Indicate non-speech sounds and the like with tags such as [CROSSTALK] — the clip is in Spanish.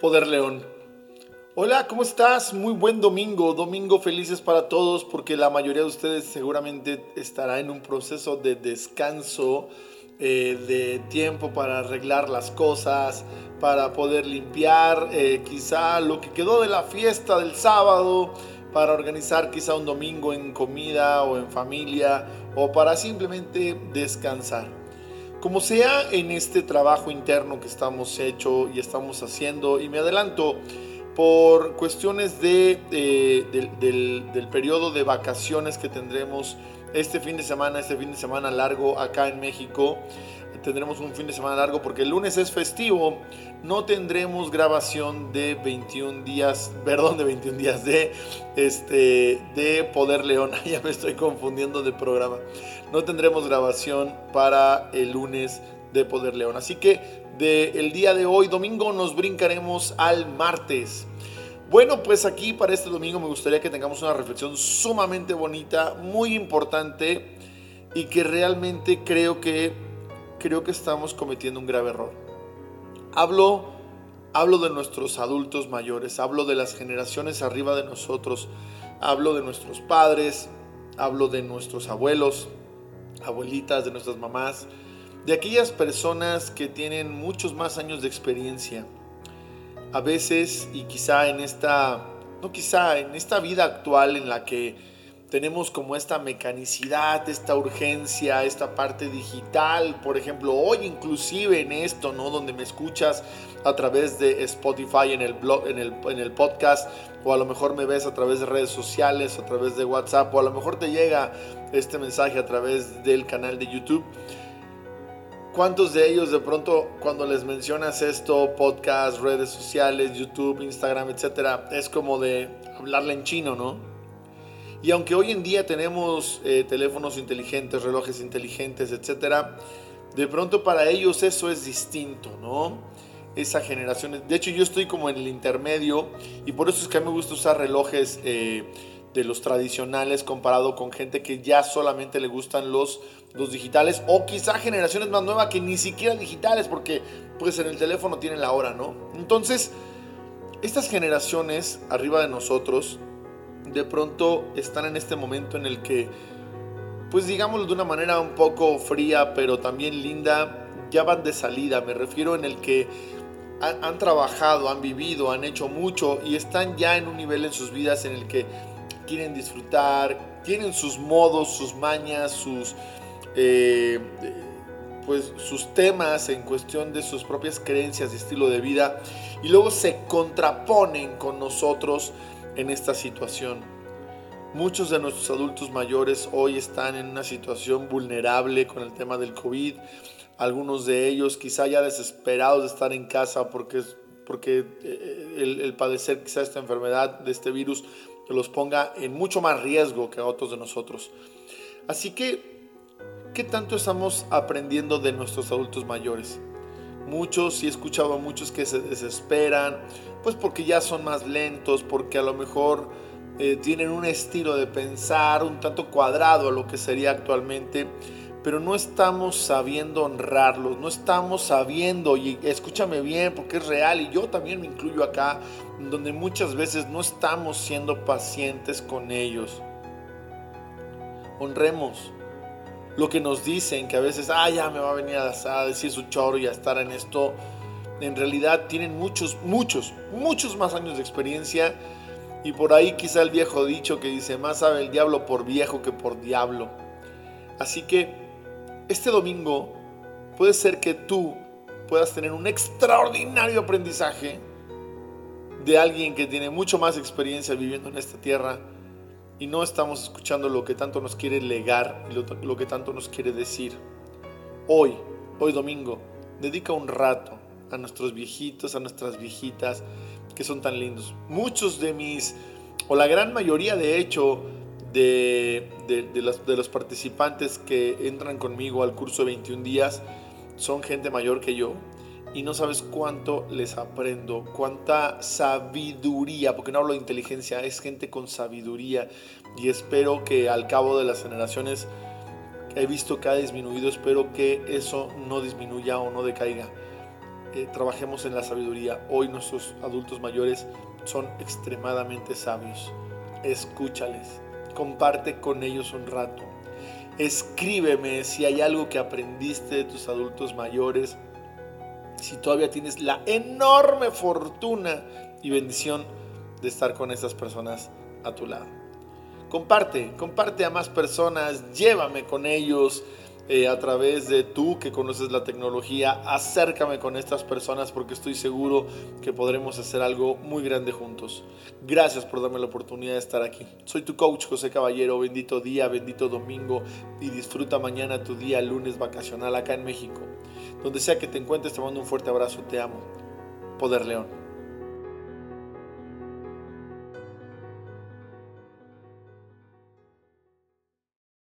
Poder León. Hola, ¿cómo estás? Muy buen domingo, domingo felices para todos porque la mayoría de ustedes seguramente estará en un proceso de descanso, eh, de tiempo para arreglar las cosas, para poder limpiar eh, quizá lo que quedó de la fiesta del sábado, para organizar quizá un domingo en comida o en familia o para simplemente descansar. Como sea en este trabajo interno que estamos hecho y estamos haciendo, y me adelanto, por cuestiones de, eh, del, del periodo de vacaciones que tendremos este fin de semana, este fin de semana largo acá en México, tendremos un fin de semana largo porque el lunes es festivo. No tendremos grabación de 21 días, [LAUGHS] perdón, de 21 días de este de Poder León. [LAUGHS] Ya me estoy confundiendo de programa. No tendremos grabación para el lunes de Poder León. Así que del día de hoy, domingo, nos brincaremos al martes. Bueno, pues aquí para este domingo me gustaría que tengamos una reflexión sumamente bonita, muy importante y que realmente creo que creo que estamos cometiendo un grave error. Hablo, hablo de nuestros adultos mayores, hablo de las generaciones arriba de nosotros, hablo de nuestros padres, hablo de nuestros abuelos, abuelitas, de nuestras mamás, de aquellas personas que tienen muchos más años de experiencia. A veces, y quizá en esta, no quizá, en esta vida actual en la que tenemos como esta mecanicidad, esta urgencia, esta parte digital, por ejemplo, hoy inclusive en esto, ¿no? Donde me escuchas a través de Spotify en el blog, en el, en el podcast, o a lo mejor me ves a través de redes sociales, a través de WhatsApp, o a lo mejor te llega este mensaje a través del canal de YouTube. ¿Cuántos de ellos de pronto cuando les mencionas esto, podcast, redes sociales, YouTube, Instagram, etcétera, es como de hablarle en chino, ¿no? Y aunque hoy en día tenemos eh, teléfonos inteligentes, relojes inteligentes, etcétera, de pronto para ellos eso es distinto, ¿no? Esa generación. De hecho, yo estoy como en el intermedio y por eso es que a mí me gusta usar relojes eh, de los tradicionales comparado con gente que ya solamente le gustan los, los digitales o quizá generaciones más nuevas que ni siquiera digitales porque pues en el teléfono tienen la hora, ¿no? Entonces, estas generaciones arriba de nosotros de pronto están en este momento en el que, pues digámoslo de una manera un poco fría, pero también linda, ya van de salida. Me refiero en el que han, trabajado, han vivido, han hecho mucho y están ya en un nivel en sus vidas en el que quieren disfrutar, tienen sus modos, sus mañas, sus... Eh, pues sus temas en cuestión de sus propias creencias y estilo de vida y luego se contraponen con nosotros en esta situación. Muchos de nuestros adultos mayores hoy están en una situación vulnerable con el tema del COVID. Algunos de ellos quizá ya desesperados de estar en casa porque, porque eh, el, el padecer quizá esta enfermedad de este virus los ponga en mucho más riesgo que otros de nosotros. Así que, ¿qué tanto estamos aprendiendo de nuestros adultos mayores? Muchos, y he escuchado a muchos que se desesperan, pues porque ya son más lentos, porque a lo mejor eh, tienen un estilo de pensar un tanto cuadrado a lo que sería actualmente, pero no estamos sabiendo honrarlos, no estamos sabiendo, y escúchame bien porque es real, y yo también me incluyo acá, donde muchas veces no estamos siendo pacientes con ellos. Honremos, lo que nos dicen, que a veces, ah, ya me va a venir a, decir su choro y a estar en esto, en realidad tienen muchos, muchos, muchos más años de experiencia. Y por ahí quizá el viejo dicho que dice, más sabe el diablo por viejo que por diablo. Así que este domingo puede ser que tú puedas tener un extraordinario aprendizaje de alguien que tiene mucho más experiencia viviendo en esta tierra y no estamos escuchando lo que tanto nos quiere legar y lo, que tanto nos quiere decir. Hoy, hoy domingo, dedica un rato a nuestros viejitos, a nuestras viejitas, que son tan lindos. Muchos de mis, o la gran mayoría de hecho, de, de, los, participantes que entran conmigo al curso de 21 días, son gente mayor que yo y no sabes cuánto les aprendo, cuánta sabiduría, porque no hablo de inteligencia, es gente con sabiduría y espero que al cabo de las generaciones he visto que ha disminuido, espero que eso no disminuya o no decaiga. eh, trabajemos en la sabiduría. Hoy nuestros adultos mayores son extremadamente sabios. Escúchales, comparte con ellos un rato. Escríbeme si hay algo que aprendiste de tus adultos mayores, si todavía tienes la enorme fortuna y bendición de estar con esas personas a tu lado. Comparte, comparte a más personas, llévame con ellos, eh, a través de tú que conoces la tecnología, acércame con estas personas porque estoy seguro que podremos hacer algo muy grande juntos. Gracias por darme la oportunidad de estar aquí. Soy tu coach José Caballero, bendito día, bendito domingo y disfruta mañana tu día lunes vacacional acá en México. Donde sea que te encuentres, te mando un fuerte abrazo, te amo. Poder León.